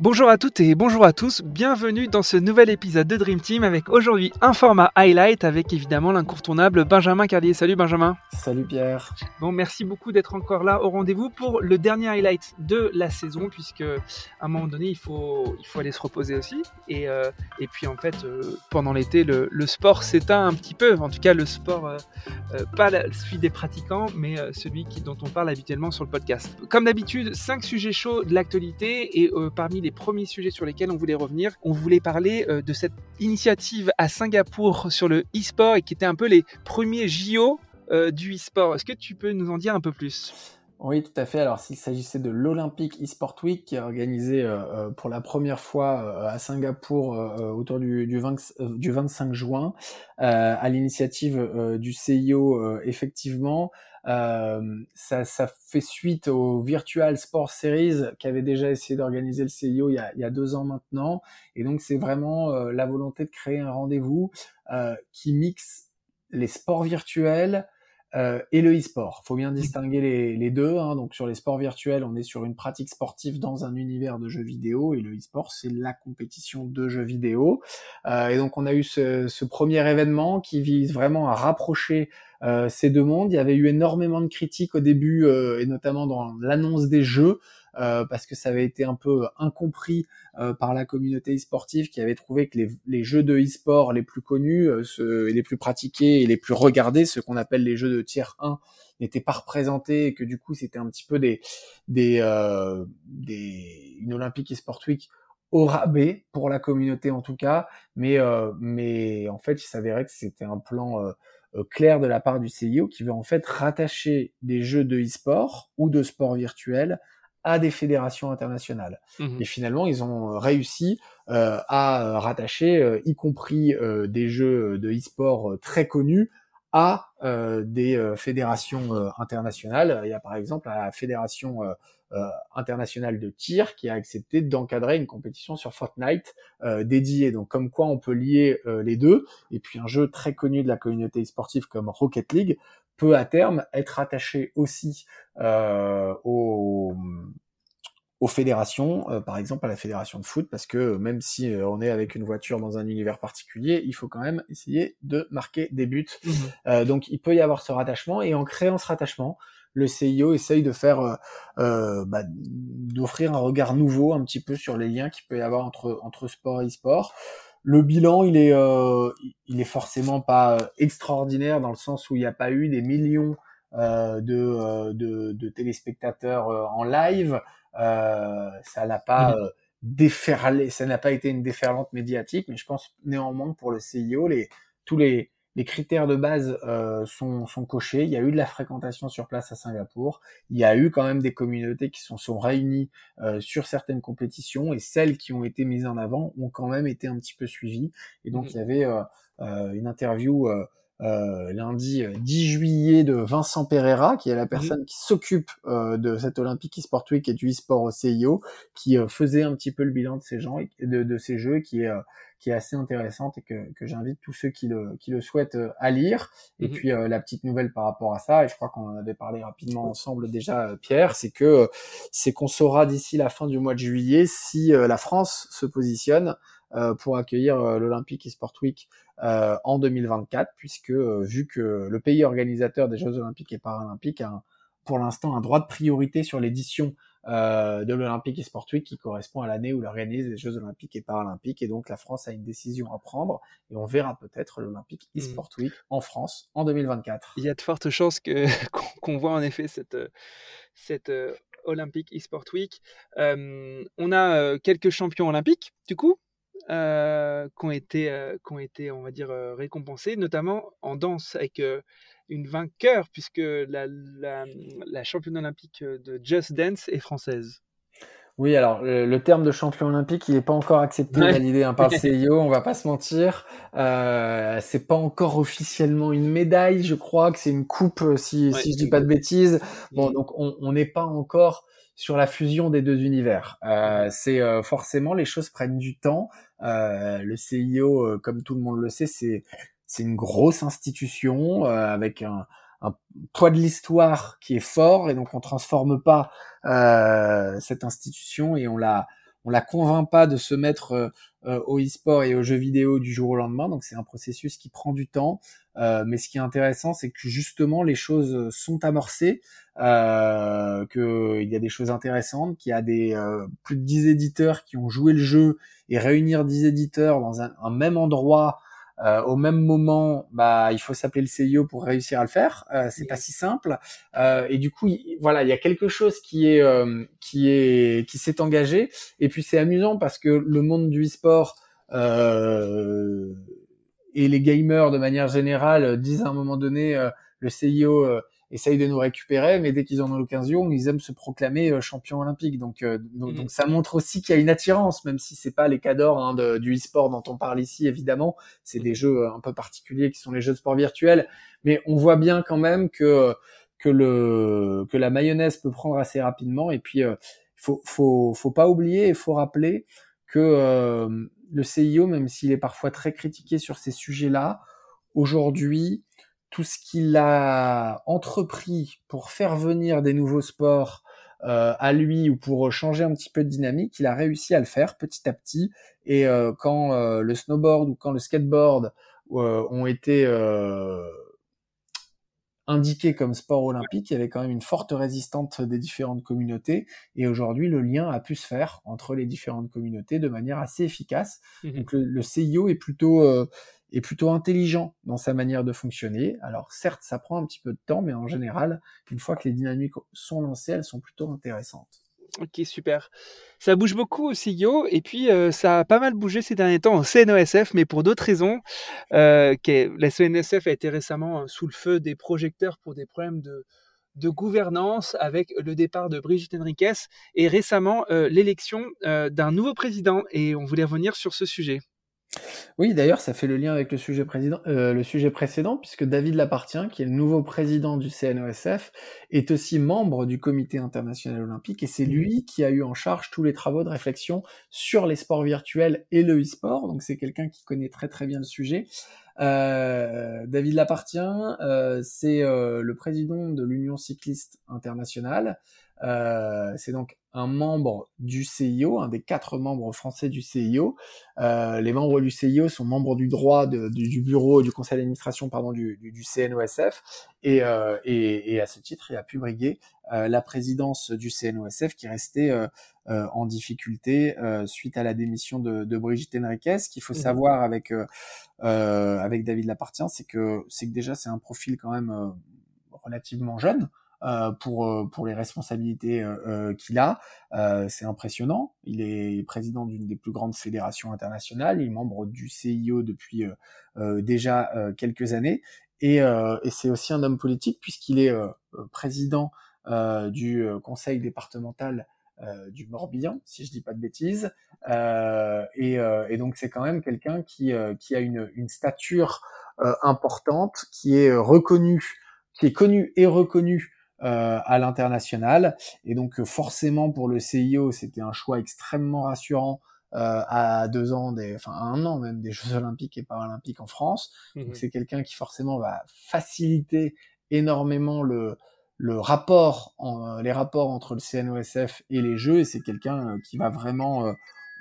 Bonjour à toutes et bonjour à tous, bienvenue dans ce nouvel épisode de Dream Team avec aujourd'hui un format highlight avec évidemment l'incontournable Benjamin Carlier. Salut Benjamin. Salut Pierre. Bon, merci beaucoup d'être encore là au rendez-vous pour le dernier highlight de la saison puisque à un moment donné il faut, il faut aller se reposer aussi et, euh, et puis en fait euh, pendant l'été le, le, sport s'éteint un petit peu, en tout cas le sport euh, pas celui des pratiquants mais celui qui, dont on parle habituellement sur le podcast. Comme d'habitude, cinq sujets chauds de l'actualité et parmi les premiers sujets sur lesquels on voulait revenir. On voulait parler euh, de cette initiative à Singapour sur le e-sport et qui était un peu les premiers JO euh, du e-sport. Est-ce que tu peux nous en dire un peu plus? Oui, tout à fait. Alors, s'il s'agissait de l'Olympic eSport Week, qui est organisé euh, pour la première fois à Singapour autour du, du, 25 juin, à l'initiative du CIO, effectivement, euh, ça, ça, fait suite au Virtual Sport Series qu'avait déjà essayé d'organiser le CIO il y, a, il y, a, deux ans maintenant. Et donc c'est vraiment euh, la volonté de créer un rendez-vous euh, qui mixe les sports virtuels euh, et le e-sport. faut bien distinguer les, les deux. Hein. Donc sur les sports virtuels, on est sur une pratique sportive dans un univers de jeux vidéo et le e-sport, c'est la compétition de jeux vidéo. Euh, et donc on a eu ce, ce, premier événement qui vise vraiment à rapprocher euh, ces deux mondes. Il y avait eu énormément de critiques au début, euh, et notamment dans l'annonce des jeux, euh, parce que ça avait été un peu incompris par la communauté e-sportive qui avait trouvé que les, les jeux de e-sport les plus connus, ceux, les plus pratiqués et les plus regardés, ceux qu'on appelle les jeux de tiers 1, n'étaient pas représentés et que du coup c'était un petit peu des, des, des une Olympique e-sport week au rabais pour la communauté en tout cas, mais mais en fait il s'avérait que c'était un plan euh, clair de la part du CIO qui veut en fait rattacher des jeux de e-sport ou de sport virtuel à des fédérations internationales. Mmh Et finalement, ils ont réussi euh, à rattacher, euh, y compris euh, des jeux de e-sport très connus, à des fédérations internationales. Il y a par exemple la fédération euh, international de tir qui a accepté d'encadrer une compétition sur Fortnite euh, dédiée. Donc comme quoi on peut lier euh, les deux. Et puis un jeu très connu de la communauté sportive comme Rocket League peut à terme être attaché aussi aux, aux fédérations, par exemple à la fédération de foot, parce que même si on est avec une voiture dans un univers particulier, il faut quand même essayer de marquer des buts. Mmh donc il peut y avoir ce rattachement, et en créant ce rattachement, le CIO essaye de faire, euh, euh, bah, d'offrir un regard nouveau un petit peu sur les liens qu'il peut y avoir entre entre sport et e-sport. Le bilan, il est, euh, il est forcément pas extraordinaire dans le sens où il n'y a pas eu des millions de, de, de, téléspectateurs en live. Ça n'a pas mmh. déferlé, ça n'a pas été une déferlante médiatique, mais je pense néanmoins pour le CIO, les tous les les critères de base euh, sont, sont, cochés. Il y a eu de la fréquentation sur place à Singapour. Il y a eu quand même des communautés qui sont, sont réunies euh, sur certaines compétitions et celles qui ont été mises en avant ont quand même été un petit peu suivies. Et donc mmh. il y avait euh, euh une interview euh, lundi 10 juillet de Vincent Pereira, qui est la mmh. personne qui s'occupe de cette Olympique eSport Week et du eSport au CIO, qui faisait un petit peu le bilan de ces gens, de, de ces jeux, qui est qui est assez intéressante et que, que j'invite tous ceux qui le, qui le souhaitent euh, à lire. Et mhm. puis euh, la petite nouvelle par rapport à ça, et je crois qu'on en avait parlé rapidement ensemble déjà, euh, Pierre, c'est que c'est qu'on saura d'ici la fin du mois de juillet si la France se positionne pour accueillir l'Olympique eSport Week en 2024, puisque vu que le pays organisateur des Jeux Olympiques et Paralympiques a pour l'instant un droit de priorité sur l'édition euh, de l'Olympique et Sport Week qui correspond à l'année où il organise les Jeux Olympiques et Paralympiques. Et donc la France a une décision à prendre et on verra peut-être l'Olympique et Sport hmm. Week en France en 2024. Il y a de fortes chances que qu'on voit en effet cette cette euh, Olympique e-sport week. Euh, on a euh, quelques champions olympiques, du coup, euh, qui, ont été, qui ont été, on va dire, récompensés, notamment en danse avec une vainqueur, puisque la, la, championne olympique de Just Dance est française. Oui, alors le, terme de champion olympique, il n'est pas encore accepté, validé hein, par le CIO, on va pas se mentir. Euh, c'est pas encore officiellement une médaille, je crois que c'est une coupe, euh, si, si je dis pas de bêtises. Bon, mm. donc on n'est pas encore sur la fusion des deux univers. Euh, c'est euh, forcément les choses prennent du temps. Euh, le CIO, comme tout le monde le sait, c'est c'est une grosse institution euh, avec un, un, poids de l'histoire qui est fort et donc on transforme pas euh, cette institution et on la on la convainc pas de se mettre au e-sport et aux jeux vidéo du jour au lendemain. Donc c'est un processus qui prend du temps. mais ce qui est intéressant, c'est que justement les choses sont amorcées, euh, qu'il y a des choses intéressantes, qu'il y a des plus de 10 éditeurs qui ont joué le jeu et réunir 10 éditeurs dans un même endroit euh, au même moment, bah, il faut s'appeler le CIO pour réussir à le faire. Euh, c'est pas si simple. Euh, et du coup, voilà, il y a quelque chose qui est euh, qui est qui s'est engagé. Et puis c'est amusant parce que le monde du e-sport euh, et les gamers de manière générale disent à un moment donné, le CIO essayent de nous récupérer, mais dès qu'ils en ont l'occasion, ils aiment se proclamer euh, champion olympique. Donc, euh, donc, mm. ça montre aussi qu'il y a une attirance, même si c'est pas les cadors hein, du e-sport dont on parle ici, évidemment. C'est des jeux euh, un peu particuliers qui sont les jeux de sport virtuels, mais on voit bien quand même que que le que la mayonnaise peut prendre assez rapidement. Et puis, euh, faut faut faut pas oublier, il faut rappeler que le CIO, même s'il est parfois très critiqué sur ces sujets-là, aujourd'hui tout ce qu'il a entrepris pour faire venir des nouveaux sports euh, à lui ou pour changer un petit peu de dynamique, il a réussi à le faire petit à petit. Et euh, quand euh, le snowboard ou quand le skateboard ont été indiqués comme sport olympique, il y avait quand même une forte résistance des différentes communautés. Et aujourd'hui, le lien a pu se faire entre les différentes communautés de manière assez efficace. Mmh Donc le, le, CIO est plutôt est plutôt intelligent dans sa manière de fonctionner. Alors certes, ça prend un petit peu de temps, mais en général, une fois que les dynamiques sont lancées, elles sont plutôt intéressantes. Ok, super. Ça bouge beaucoup au CEO et puis euh, ça a pas mal bougé ces derniers temps en CNOSF, mais pour d'autres raisons. Euh, la CNOSF a été récemment euh, sous le feu des projecteurs pour des problèmes de, de gouvernance avec le départ de Brigitte Henriquez et récemment l'élection d'un nouveau président. Et on voulait revenir sur ce sujet. Oui, d'ailleurs, ça fait le lien avec le sujet, président, euh, le sujet précédent, puisque David Lapartien, qui est le nouveau président du CNOSF, est aussi membre du Comité international olympique, et c'est lui qui a eu en charge tous les travaux de réflexion sur les sports virtuels et le e-sport, donc c'est quelqu'un qui connaît très très bien le sujet. Euh, David Lapartien, euh, c'est le président de l'Union cycliste internationale, c'est donc un membre du CIO, un des quatre membres français du CIO. Euh, les membres du CIO sont membres du droit de, du, bureau du conseil d'administration pardon du, du, CNOSF et, euh, et, et, à ce titre, il a pu briguer euh, la présidence du CNOSF qui restait euh, euh, en difficulté suite à la démission de, de Brigitte Henriquez. Ce qu'il faut mmh. savoir avec avec David Lapartien, c'est que c'est que déjà c'est un profil quand même relativement jeune. Euh, pour euh, pour les responsabilités euh, qu'il a. c'est impressionnant. Il est président d'une des plus grandes fédérations internationales. Il est membre du CIO depuis déjà quelques années. Et, et c'est aussi un homme politique puisqu'il est président du conseil départemental du Morbihan, si je dis pas de bêtises. Euh, et, euh, et, donc c'est quand même quelqu'un qui, qui a une, une stature importante, qui est reconnu, qui est connu et reconnu euh, à l'international. Et donc euh, forcément pour le CIO, c'était un choix extrêmement rassurant euh, à deux ans, des, enfin à un an même des Jeux Olympiques et Paralympiques en France. Donc mhm. c'est quelqu'un qui forcément va faciliter énormément le, le rapport, en, les rapports entre le CNOSF et les Jeux. Et c'est quelqu'un qui va vraiment,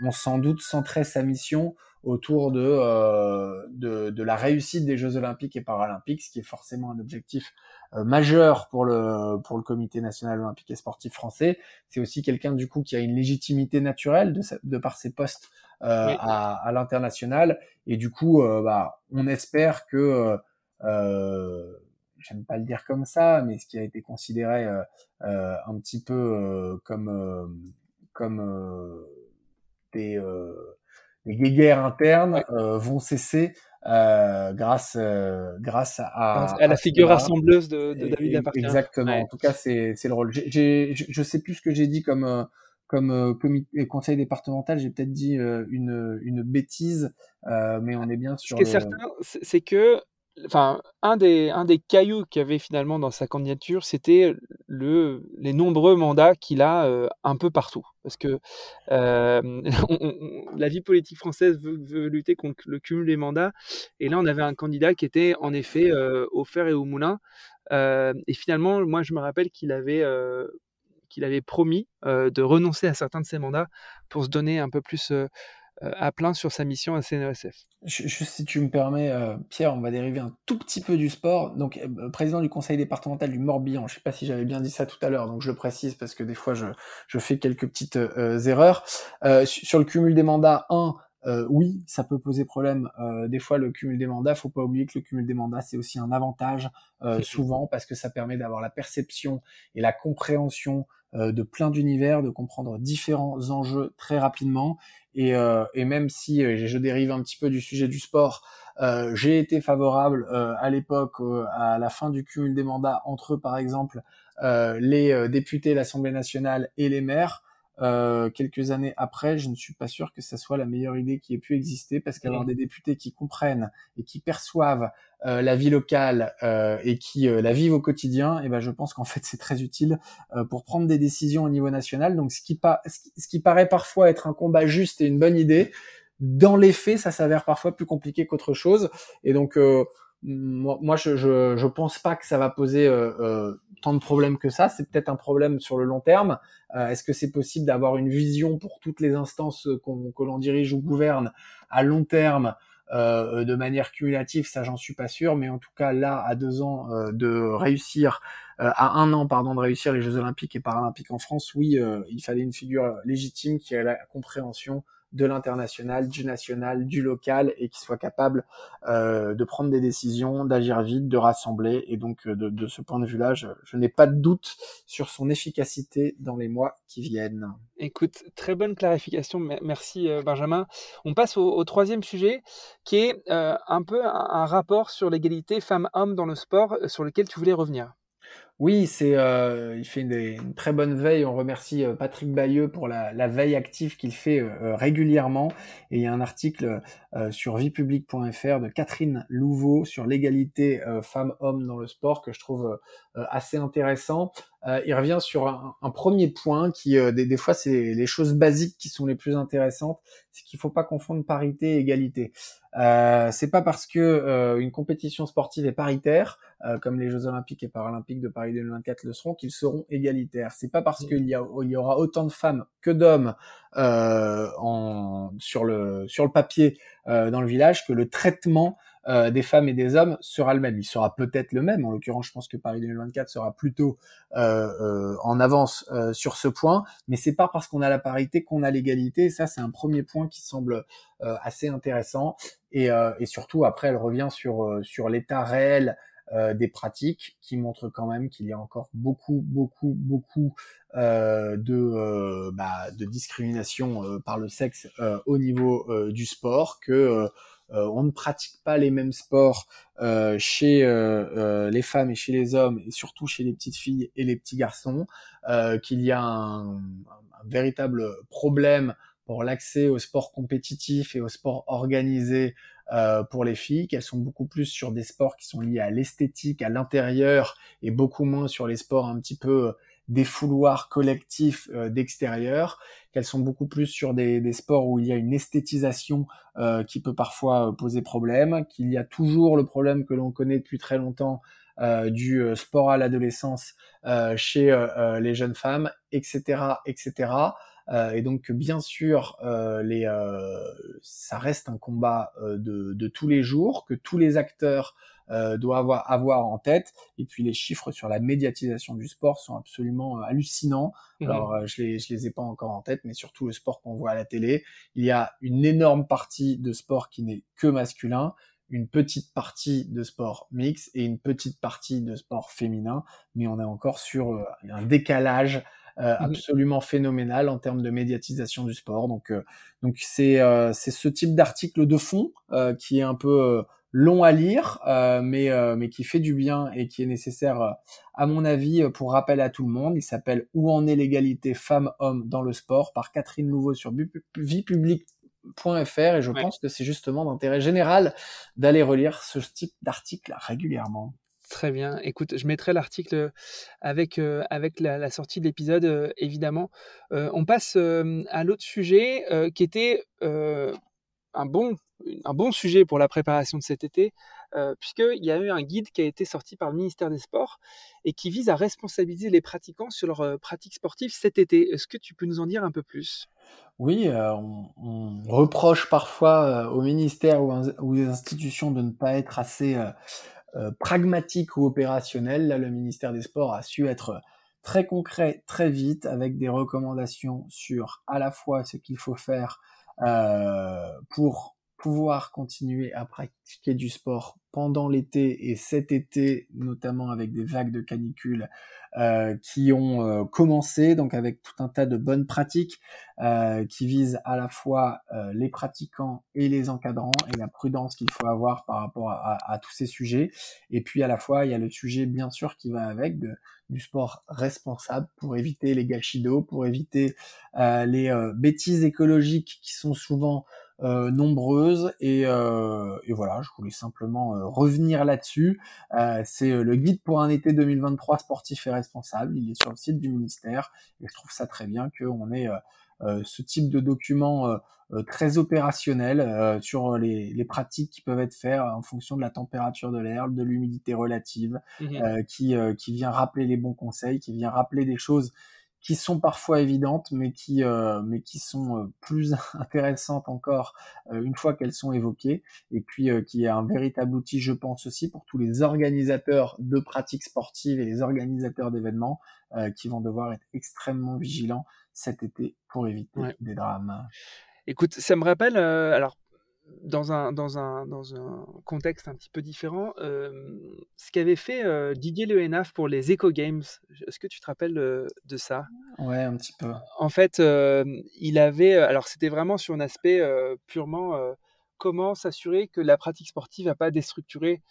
on sans doute centrer sa mission autour de, euh, de, de, la réussite des Jeux olympiques et paralympiques, ce qui est forcément un objectif euh, majeur pour le pour le Comité national olympique et sportif français. C'est aussi quelqu'un du coup qui a une légitimité naturelle de, de par ses postes euh, à, à l'international et du coup euh, bah, on espère que euh, j'aime pas le dire comme ça, mais ce qui a été considéré un petit peu comme comme des, des guéguerres internes vont cesser euh, grâce euh, grâce à, à, la figure rassembleuse de, de David Lapartien. Exactement. En tout cas, c'est c'est le rôle. J'ai, je sais plus ce que j'ai dit comme euh, comme euh, comité, conseil départemental. J'ai peut-être dit une une bêtise, mais on est bien sur. Ce qui est certain, c'est que enfin, un des, un des cailloux qu'il y avait finalement dans sa candidature, c'était le, les nombreux mandats qu'il a euh, un peu partout. Parce que euh, la vie politique française veut, lutter contre le cumul des mandats. Et là, on avait un candidat qui était en effet euh, au fer et au moulin. et finalement, moi, je me rappelle qu'il avait qu'il avait promis de renoncer à certains de ses mandats pour se donner un peu plus à plein sur sa mission à CNESF. Juste si tu me permets, Pierre, on va dériver un tout petit peu du sport. Donc, président du conseil départemental du Morbihan, je ne sais pas si j'avais bien dit ça tout à l'heure, donc je le précise parce que des fois je, je fais quelques petites erreurs. sur le cumul des mandats, un, euh, oui, ça peut poser problème. Euh, des fois, le cumul des mandats, faut pas oublier que le cumul des mandats, c'est aussi un avantage euh, souvent parce que ça permet d'avoir la perception et la compréhension de plein d'univers, de comprendre différents enjeux très rapidement. Et, et même si je dérive un petit peu du sujet du sport, j'ai été favorable à l'époque à la fin du cumul des mandats entre, par exemple, les députés, l'Assemblée nationale et les maires. Euh, quelques années après, je ne suis pas sûr que ça soit la meilleure idée qui ait pu exister parce qu'avoir mmh. des députés qui comprennent et qui perçoivent euh, la vie locale euh, et qui la vivent au quotidien, et eh ben je pense qu'en fait c'est très utile pour prendre des décisions au niveau national. Donc ce qui, ce qui paraît parfois être un combat juste et une bonne idée, dans les faits, ça s'avère parfois plus compliqué qu'autre chose. Et donc moi, je, je, je pense pas que ça va poser euh, euh, tant de problèmes que ça. C'est peut-être un problème sur le long terme. Euh, est-ce que c'est possible d'avoir une vision pour toutes les instances que l'on dirige ou gouverne à long terme de manière cumulative? Ça, j'en suis pas sûr. Mais en tout cas, là, à deux ans de réussir, à un an, pardon, de réussir les Jeux Olympiques et Paralympiques en France, oui, il fallait une figure légitime qui ait la compréhension de l'international, du national, du local et qui soit capable euh, de prendre des décisions, d'agir vite, de rassembler. Et donc euh, de, ce point de vue-là, je, n'ai pas de doute sur son efficacité dans les mois qui viennent. Écoute, très bonne clarification. Merci euh, Benjamin. On passe au, troisième sujet qui est un peu un rapport sur l'égalité femmes-hommes dans le sport sur lequel tu voulais revenir. Oui, c'est, euh, il fait une, très bonne veille. On remercie euh, Patrick Bayeux pour la, veille active qu'il fait euh, régulièrement. Et il y a un article sur viepublique.fr de Catherine Louveau sur l'égalité femmes-hommes dans le sport que je trouve assez intéressant. il revient sur un, premier point qui, des, des, fois, c'est les choses basiques qui sont les plus intéressantes. C'est qu'il faut pas confondre parité et égalité. Euh, c'est pas parce que euh, une compétition sportive est paritaire, euh, comme les Jeux Olympiques et Paralympiques de Paris 2024 le seront, qu'ils seront égalitaires. C'est pas parce qu'il y, il y aura autant de femmes que d'hommes en, sur le sur le papier dans le village que le traitement euh, des femmes et des hommes sera le même. Il sera peut-être le même. En l'occurrence, je pense que Paris 2024 sera plutôt euh, euh, en avance sur ce point. Mais c'est pas parce qu'on a la parité qu'on a l'égalité. Ça, c'est un premier point qui semble assez intéressant. Et, surtout, après, elle revient sur sur l'état réel des pratiques qui montrent quand même qu'il y a encore beaucoup, beaucoup, beaucoup euh, de, bah, de discrimination par le sexe au niveau du sport, que euh, on ne pratique pas les mêmes sports euh, chez euh, les femmes et chez les hommes, et surtout chez les petites filles et les petits garçons, qu'il y a un, véritable problème pour l'accès au sport compétitif et au sport organisé pour les filles, qu'elles sont beaucoup plus sur des sports qui sont liés à l'esthétique, à l'intérieur, et beaucoup moins sur les sports un petit peu des fouloirs collectifs euh, d'extérieur, qu'elles sont beaucoup plus sur des, sports où il y a une esthétisation euh, qui peut parfois euh, poser problème, qu'il y a toujours le problème que l'on connaît depuis très longtemps du sport à l'adolescence chez les jeunes femmes, etc., etc. et donc bien sûr, les, ça reste un combat de, de, tous les jours que tous les acteurs euh, doit avoir, avoir en tête. Et puis les chiffres sur la médiatisation du sport sont absolument euh, hallucinants. Mhm. Alors euh, je les je les ai pas encore en tête, mais surtout le sport qu'on voit à la télé, il y a une énorme partie de sport qui n'est que masculin une petite partie de sport mix et une petite partie de sport féminin, mais on est encore sur un décalage mhm. absolument phénoménal en termes de médiatisation du sport. Donc, donc c'est c'est ce type d'article de fond qui est un peu long à lire, euh, mais, euh, mais qui fait du bien et qui est nécessaire, euh, à mon avis, pour rappel à tout le monde. Il s'appelle Où en est l'égalité femmes-hommes dans le sport par Catherine Nouveau sur viepublique.fr et je pense que c'est justement d'intérêt général d'aller relire ce type d'article régulièrement. Très bien. Écoute, je mettrai l'article avec, avec la, sortie de l'épisode, évidemment. on passe à l'autre sujet qui était un bon, un bon sujet pour la préparation de cet été, euh, puisqu'il y a eu un guide qui a été sorti par le ministère des Sports et qui vise à responsabiliser les pratiquants sur leurs euh, pratiques sportives cet été. Est-ce que tu peux nous en dire un peu plus? Oui, euh, on, reproche parfois au ministère ou aux institutions de ne pas être assez pragmatiques ou opérationnels. Là, le ministère des Sports a su être très concret très vite avec des recommandations sur à la fois ce qu'il faut faire pour pouvoir continuer à pratiquer du sport pendant l'été et cet été, notamment avec des vagues de canicule euh, qui ont euh, commencé, donc avec tout un tas de bonnes pratiques euh, qui visent à la fois les pratiquants et les encadrants et la prudence qu'il faut avoir par rapport à, à, tous ces sujets. Et puis à la fois, il y a le sujet bien sûr qui va avec du sport responsable pour éviter les gâchis d'eau, pour éviter les bêtises écologiques qui sont souvent euh, nombreuses et, euh, et, voilà, je voulais simplement euh, revenir là-dessus. c'est le guide pour un été 2023 sportif et responsable. Il est sur le site du ministère et je trouve ça très bien qu'on ait ce type de document très opérationnel sur les, les, pratiques qui peuvent être faites en fonction de la température de l'air, de l'humidité relative, mmh qui, qui vient rappeler les bons conseils, qui vient rappeler des choses qui sont parfois évidentes, mais qui, euh, mais qui sont euh, plus intéressantes encore euh, une fois qu'elles sont évoquées, et puis qui est un véritable outil, je pense aussi, pour tous les organisateurs de pratiques sportives et les organisateurs d'événements qui vont devoir être extrêmement vigilants cet été pour éviter des drames. Écoute, ça me rappelle, alors dans un, dans, un, dans un contexte un petit peu différent, ce qu'avait fait Didier Le pour les Eco Games. Est-ce que tu te rappelles de ça? Ouais, un petit peu. En fait, il avait. Alors, c'était vraiment sur un aspect purement comment s'assurer que la pratique sportive n'a pas déstructuré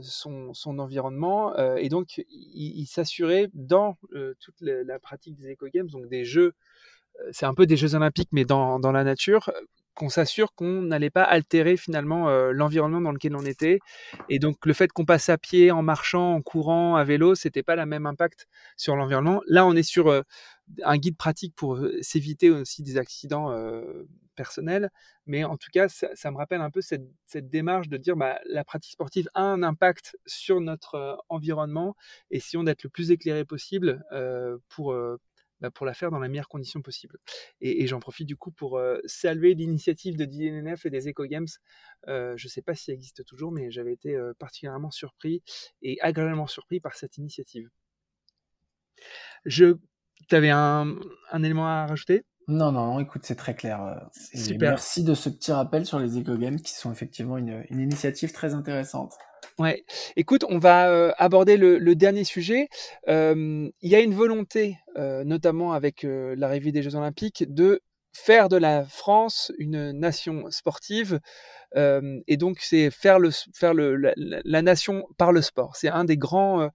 son, son, environnement. et donc, il, s'assurait dans toute la, pratique des Eco Games, donc des jeux c'est un peu des Jeux olympiques, mais dans, dans la nature, qu'on s'assure qu'on n'allait pas altérer finalement euh, l'environnement dans lequel on était. Et donc le fait qu'on passe à pied, en marchant, en courant, à vélo, c'était pas la même impact sur l'environnement. Là, on est sur euh, un guide pratique pour euh, s'éviter aussi des accidents personnels. Mais en tout cas, ça, me rappelle un peu cette, démarche de dire bah, la pratique sportive a un impact sur notre environnement et essayons d'être le plus éclairé possible pour bah, pour la faire dans la meilleure condition possible. Et, j'en profite du coup pour euh, saluer l'initiative de DNNF et des Eco Games. Euh, je ne sais pas si elle existe toujours, mais j'avais été euh, particulièrement surpris et agréablement surpris par cette initiative. Je, tu avais un, élément à rajouter? Non, non, écoute, c'est très clair. Super. Merci de ce petit rappel sur les Eco Games qui sont effectivement une initiative très intéressante. Écoute, on va euh, aborder le, dernier sujet. il y a une volonté, euh, notamment avec euh, l'arrivée des Jeux Olympiques, de faire de la France une nation sportive. et donc, c'est faire, la, nation par le sport. C'est un des grands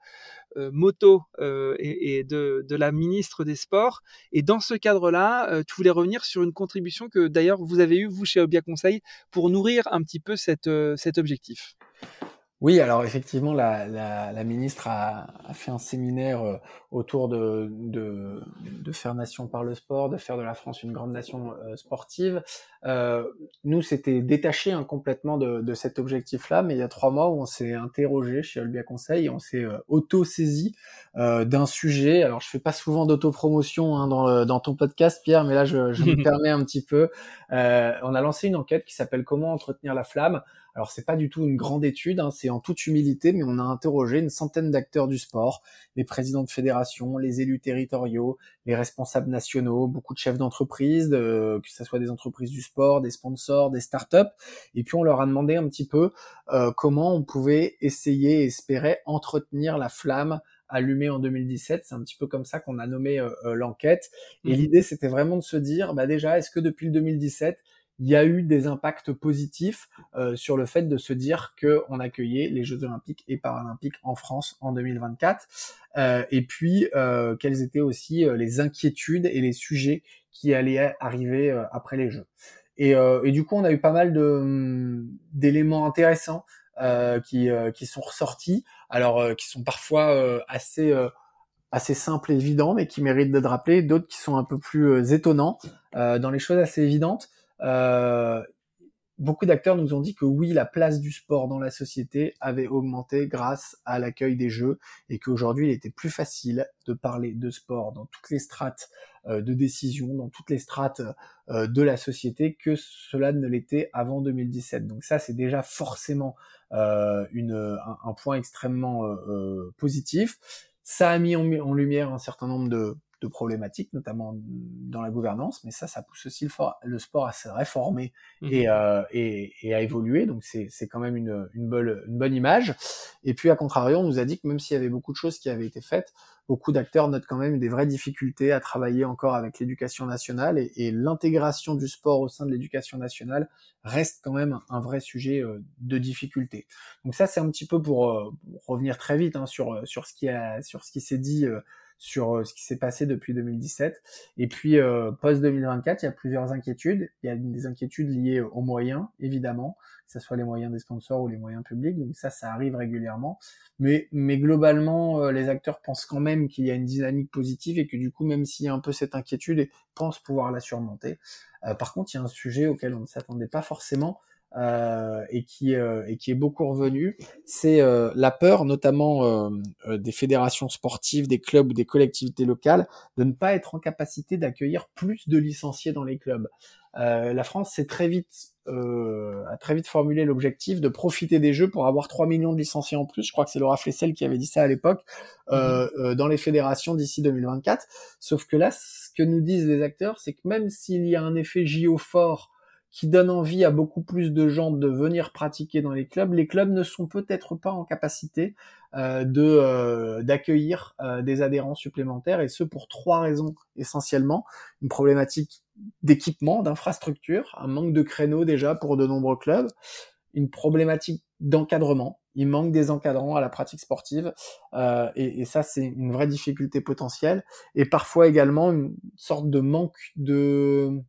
motos de, la ministre des Sports. Et dans ce cadre-là, tu voulais revenir sur une contribution que d'ailleurs vous avez eue, vous, chez Obia Conseil, pour nourrir un petit peu cet objectif. Oui, alors effectivement, la, la, la ministre a, fait un séminaire euh, autour de, faire nation par le sport, de faire de la France une grande nation euh, sportive. Euh, nous, c'était détaché hein, complètement de, de cet objectif-là, mais il y a trois mois où on s'est interrogé chez Olbia Conseil, on s'est euh, auto-saisi d'un sujet. Alors, je fais pas souvent d'autopromotion hein, dans, dans ton podcast, Pierre, mais là, je, je me permets un petit peu. on a lancé une enquête qui s'appelle Comment entretenir la flamme alors c'est pas du tout une grande étude, hein, c'est en toute humilité, mais on a interrogé une centaine d'acteurs du sport, les présidents de fédérations, les élus territoriaux, les responsables nationaux, beaucoup de chefs d'entreprise, que ce soit des entreprises du sport, des sponsors, des startups, et puis on leur a demandé un petit peu euh, comment on pouvait essayer, espérer entretenir la flamme allumée en 2017. C'est un petit peu comme ça qu'on a nommé euh, euh, l'enquête. Et mmh. l'idée, c'était vraiment de se dire, bah déjà, est-ce que depuis le 2017, il y a eu des impacts positifs euh, sur le fait de se dire qu'on accueillait les Jeux olympiques et paralympiques en France en 2024, euh, et puis euh, quelles étaient aussi euh, les inquiétudes et les sujets qui allaient arriver euh, après les Jeux. Et, et, du coup, on a eu pas mal de d'éléments intéressants qui, qui sont ressortis, alors qui sont parfois assez assez simples et évidents, mais qui méritent d'être rappelés, d'autres qui sont un peu plus étonnants. dans les choses assez évidentes, euh, beaucoup d'acteurs nous ont dit que oui, la place du sport dans la société avait augmenté grâce à l'accueil des jeux et qu'aujourd'hui il était plus facile de parler de sport dans toutes les strates euh, de décision, dans toutes les strates euh, de la société que cela ne l'était avant 2017. Donc ça, c'est déjà forcément euh, une, un, point extrêmement positif. Ça a mis en lumière un certain nombre de, de problématiques, notamment dans la gouvernance, mais ça, ça pousse aussi le, le sport à se réformer mmh et, euh, et, et, à évoluer. Donc c'est quand même une, une, bonne, une bonne image. Et puis à contrario, on nous a dit que même s'il y avait beaucoup de choses qui avaient été faites, beaucoup d'acteurs notent quand même des vraies difficultés à travailler encore avec l'éducation nationale et, et l'intégration du sport au sein de l'éducation nationale reste quand même un vrai sujet euh, de difficulté. Donc ça, c'est un petit peu pour, euh, revenir très vite hein, sur, sur ce qui a, sur ce qui s'est dit euh, sur euh, ce qui s'est passé depuis 2017. Et puis, euh, post-2024, il y a plusieurs inquiétudes. Il y a des inquiétudes liées aux moyens, évidemment, que ce soit les moyens des sponsors ou les moyens publics. Donc ça, ça arrive régulièrement. Mais, mais globalement, euh, les acteurs pensent quand même qu'il y a une dynamique positive et que du coup, même s'il y a un peu cette inquiétude, ils pensent pouvoir la surmonter. par contre, il y a un sujet auquel on ne s'attendait pas forcément, euh, et qui euh, et qui est beaucoup revenu, c'est euh, la peur, notamment des fédérations sportives, des clubs ou des collectivités locales, de ne pas être en capacité d'accueillir plus de licenciés dans les clubs. la France s'est très vite a très vite formulé l'objectif de profiter des Jeux pour avoir 3 millions de licenciés en plus. Je crois que c'est Laura Flessel qui avait dit ça à l'époque mmh dans les fédérations d'ici 2024. Sauf que là, ce que nous disent les acteurs, c'est que même s'il y a un effet JO fort qui donne envie à beaucoup plus de gens de venir pratiquer dans les clubs, les clubs ne sont peut-être pas en capacité euh, de euh, d'accueillir euh, des adhérents supplémentaires et ce pour trois raisons essentiellement. Une problématique d'équipement, d'infrastructure, un manque de créneaux déjà pour de nombreux clubs, une problématique d'encadrement. Il manque des encadrants à la pratique sportive et, et ça c'est une vraie difficulté potentielle. Et parfois également une sorte de manque de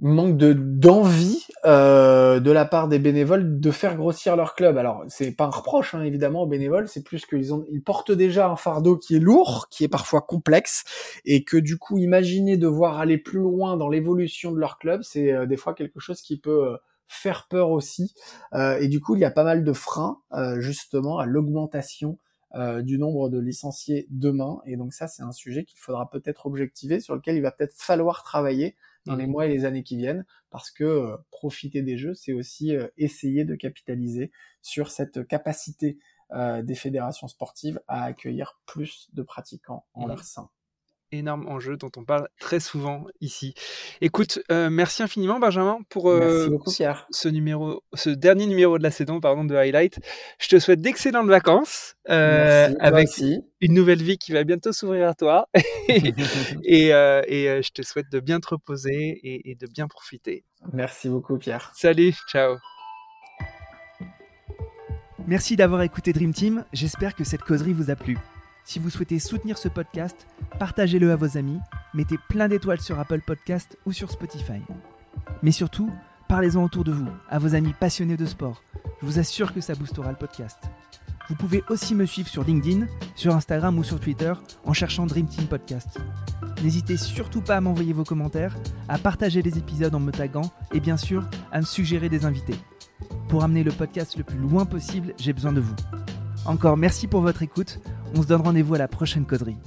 manque de d'envie euh, de la part des bénévoles de faire grossir leur club. Alors c'est pas un reproche hein, évidemment aux bénévoles, c'est plus qu'ils ont ils portent déjà un fardeau qui est lourd, qui est parfois complexe, et que du coup imaginer devoir aller plus loin dans l'évolution de leur club, c'est euh, des fois quelque chose qui peut euh, faire peur aussi. et du coup il y a pas mal de freins justement à l'augmentation du nombre de licenciés demain. Et donc ça, c'est un sujet qu'il faudra peut-être objectiver, sur lequel il va peut-être falloir travailler dans les mmh. mois et les années qui viennent, parce que euh, profiter des jeux, c'est aussi euh, essayer de capitaliser sur cette capacité euh, des fédérations sportives à accueillir plus de pratiquants en mmh. leur sein énorme enjeu dont on parle très souvent ici. Écoute, euh, merci infiniment Benjamin pour euh, ce, numéro, ce dernier numéro de la saison pardon de Highlight. Je te souhaite d'excellentes vacances euh, avec une nouvelle vie qui va bientôt s'ouvrir à toi et, je te souhaite de bien te reposer et, et de bien profiter. Merci beaucoup Pierre. Salut, ciao. Merci d'avoir écouté Dream Team. J'espère que cette causerie vous a plu. Si vous souhaitez soutenir ce podcast, partagez-le à vos amis, mettez plein d'étoiles sur Apple Podcast ou sur Spotify. Mais surtout, parlez-en autour de vous, à vos amis passionnés de sport. Je vous assure que ça boostera le podcast. Vous pouvez aussi me suivre sur LinkedIn, sur Instagram ou sur Twitter en cherchant Dream Team Podcast. N'hésitez surtout pas à m'envoyer vos commentaires, à partager les épisodes en me taguant et bien sûr à me suggérer des invités. Pour amener le podcast le plus loin possible, j'ai besoin de vous. Encore merci pour votre écoute. On se donne rendez-vous à la prochaine coderie.